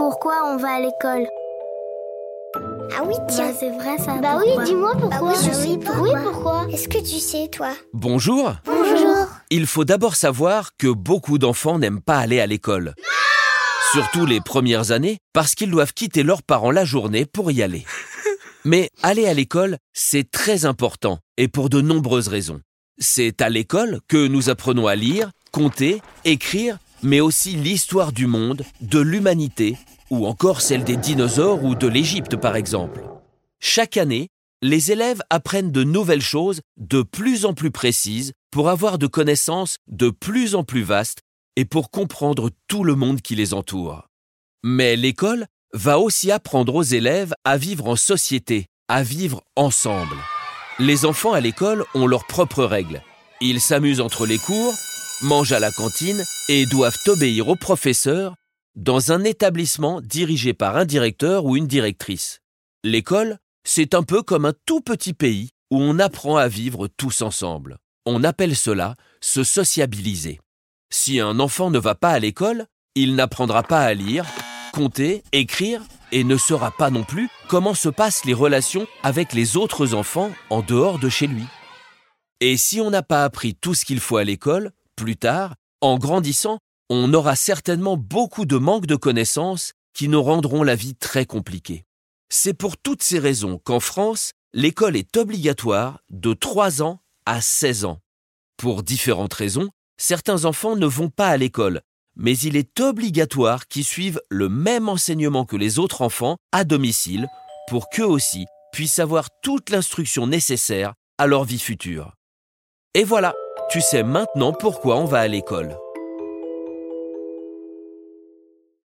pourquoi on va à l'école. Ah oui, tiens. Bah, c'est vrai ça. Bah pourquoi oui, dis-moi pourquoi. Bah oui, je sais pourquoi. Oui, pourquoi Est-ce que tu sais, toi Bonjour Bonjour. Il faut d'abord savoir que beaucoup d'enfants n'aiment pas aller à l'école. Surtout les premières années, parce qu'ils doivent quitter leurs parents la journée pour y aller. Mais aller à l'école, c'est très important, et pour de nombreuses raisons. C'est à l'école que nous apprenons à lire, compter, écrire, mais aussi l'histoire du monde, de l'humanité, ou encore celle des dinosaures ou de l'Égypte par exemple. Chaque année, les élèves apprennent de nouvelles choses de plus en plus précises pour avoir de connaissances de plus en plus vastes et pour comprendre tout le monde qui les entoure. Mais l'école va aussi apprendre aux élèves à vivre en société, à vivre ensemble. Les enfants à l'école ont leurs propres règles. Ils s'amusent entre les cours, mangent à la cantine et doivent obéir au professeur dans un établissement dirigé par un directeur ou une directrice. L'école, c'est un peu comme un tout petit pays où on apprend à vivre tous ensemble. On appelle cela se sociabiliser. Si un enfant ne va pas à l'école, il n'apprendra pas à lire, compter, écrire et ne saura pas non plus comment se passent les relations avec les autres enfants en dehors de chez lui. Et si on n'a pas appris tout ce qu'il faut à l'école, plus tard, en grandissant, on aura certainement beaucoup de manque de connaissances qui nous rendront la vie très compliquée. C'est pour toutes ces raisons qu'en France, l'école est obligatoire de 3 ans à 16 ans. Pour différentes raisons, certains enfants ne vont pas à l'école, mais il est obligatoire qu'ils suivent le même enseignement que les autres enfants à domicile pour qu'eux aussi puissent avoir toute l'instruction nécessaire à leur vie future. Et voilà, tu sais maintenant pourquoi on va à l'école.